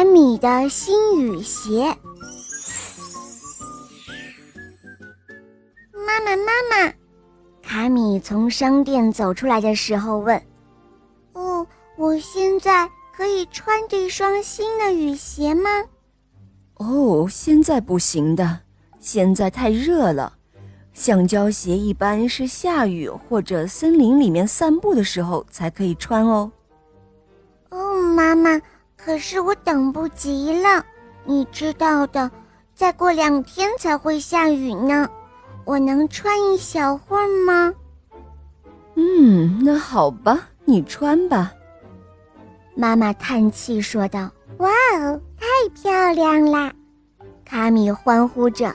卡米的新雨鞋。妈妈，妈妈，卡米从商店走出来的时候问：“哦，我现在可以穿这双新的雨鞋吗？”“哦，现在不行的，现在太热了。橡胶鞋一般是下雨或者森林里面散步的时候才可以穿哦。”“哦，妈妈。”可是我等不及了，你知道的，再过两天才会下雨呢。我能穿一小会儿吗？嗯，那好吧，你穿吧。妈妈叹气说道：“哇哦，太漂亮啦！”卡米欢呼着，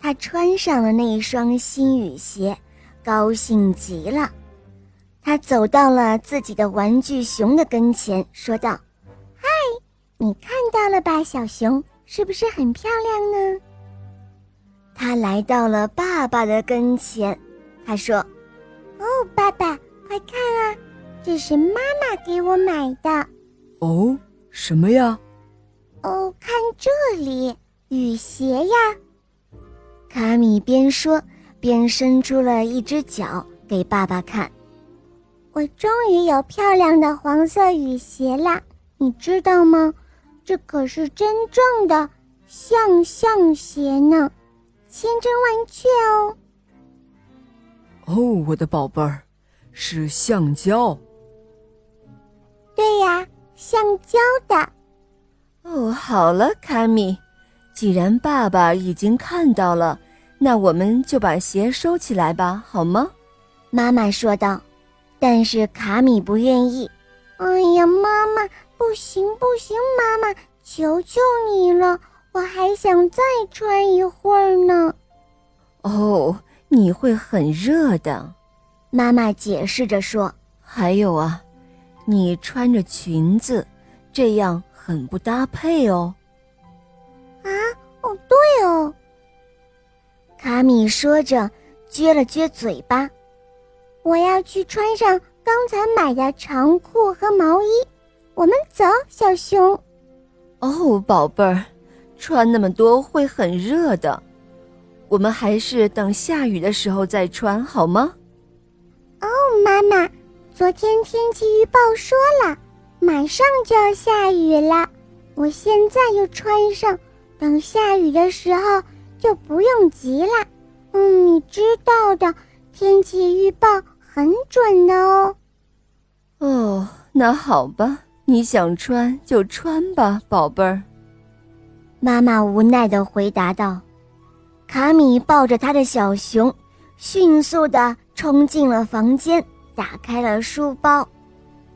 他穿上了那一双新雨鞋，高兴极了。他走到了自己的玩具熊的跟前，说道。你看到了吧，小熊，是不是很漂亮呢？他来到了爸爸的跟前，他说：“哦，爸爸，快看啊，这是妈妈给我买的。”“哦，什么呀？”“哦，看这里，雨鞋呀。”卡米边说边伸出了一只脚给爸爸看。“我终于有漂亮的黄色雨鞋了，你知道吗？”这可是真正的象象鞋呢，千真万确哦。哦，我的宝贝儿，是橡胶。对呀，橡胶的。哦，好了，卡米，既然爸爸已经看到了，那我们就把鞋收起来吧，好吗？妈妈说道。但是卡米不愿意。哎呀，妈妈。不行不行，妈妈，求求你了，我还想再穿一会儿呢。哦，你会很热的，妈妈解释着说。还有啊，你穿着裙子，这样很不搭配哦。啊，哦对哦。卡米说着，撅了撅嘴巴。我要去穿上刚才买的长裤和毛衣。我们走，小熊。哦，宝贝儿，穿那么多会很热的。我们还是等下雨的时候再穿好吗？哦，妈妈，昨天天气预报说了，马上就要下雨了。我现在就穿上，等下雨的时候就不用急了。嗯，你知道的，天气预报很准的哦。哦，那好吧。你想穿就穿吧，宝贝儿。妈妈无奈的回答道。卡米抱着他的小熊，迅速的冲进了房间，打开了书包。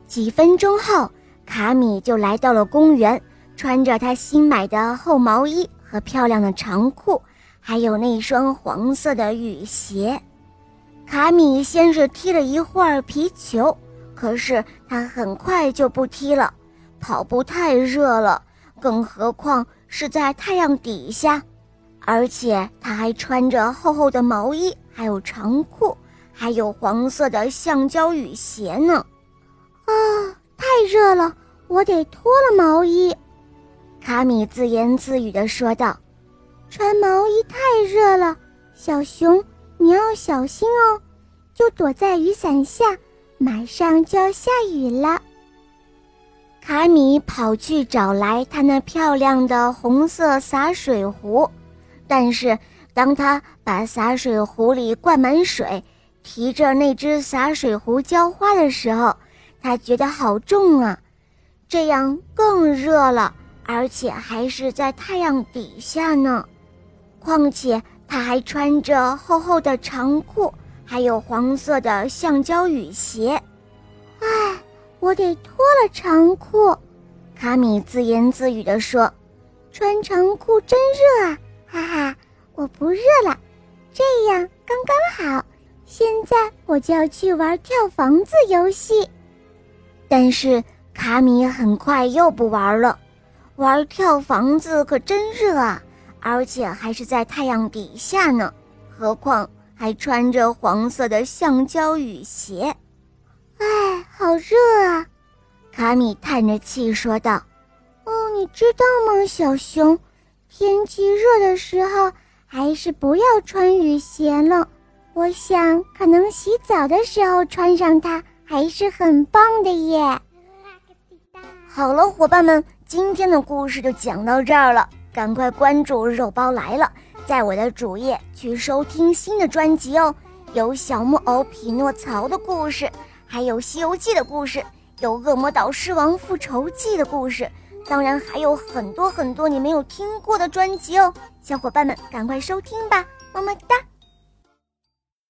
几分钟后，卡米就来到了公园，穿着他新买的厚毛衣和漂亮的长裤，还有那双黄色的雨鞋。卡米先是踢了一会儿皮球。可是他很快就不踢了，跑步太热了，更何况是在太阳底下，而且他还穿着厚厚的毛衣，还有长裤，还有黄色的橡胶雨鞋呢。啊，太热了，我得脱了毛衣。卡米自言自语地说道：“穿毛衣太热了，小熊，你要小心哦，就躲在雨伞下。”马上就要下雨了。卡米跑去找来他那漂亮的红色洒水壶，但是当他把洒水壶里灌满水，提着那只洒水壶浇花的时候，他觉得好重啊！这样更热了，而且还是在太阳底下呢。况且他还穿着厚厚的长裤。还有黄色的橡胶雨鞋，唉，我得脱了长裤。卡米自言自语地说：“穿长裤真热啊，哈哈，我不热了，这样刚刚好。现在我就要去玩跳房子游戏。”但是卡米很快又不玩了，玩跳房子可真热啊，而且还是在太阳底下呢，何况……还穿着黄色的橡胶雨鞋，哎，好热啊！卡米叹着气说道：“哦，你知道吗，小熊？天气热的时候，还是不要穿雨鞋了。我想，可能洗澡的时候穿上它还是很棒的耶。好了，伙伴们，今天的故事就讲到这儿了。赶快关注“肉包来了”，在我的主页去收听新的专辑哦。有小木偶匹诺曹的故事，还有《西游记》的故事，有《恶魔岛狮王复仇记》的故事，当然还有很多很多你没有听过的专辑哦。小伙伴们，赶快收听吧，么么哒。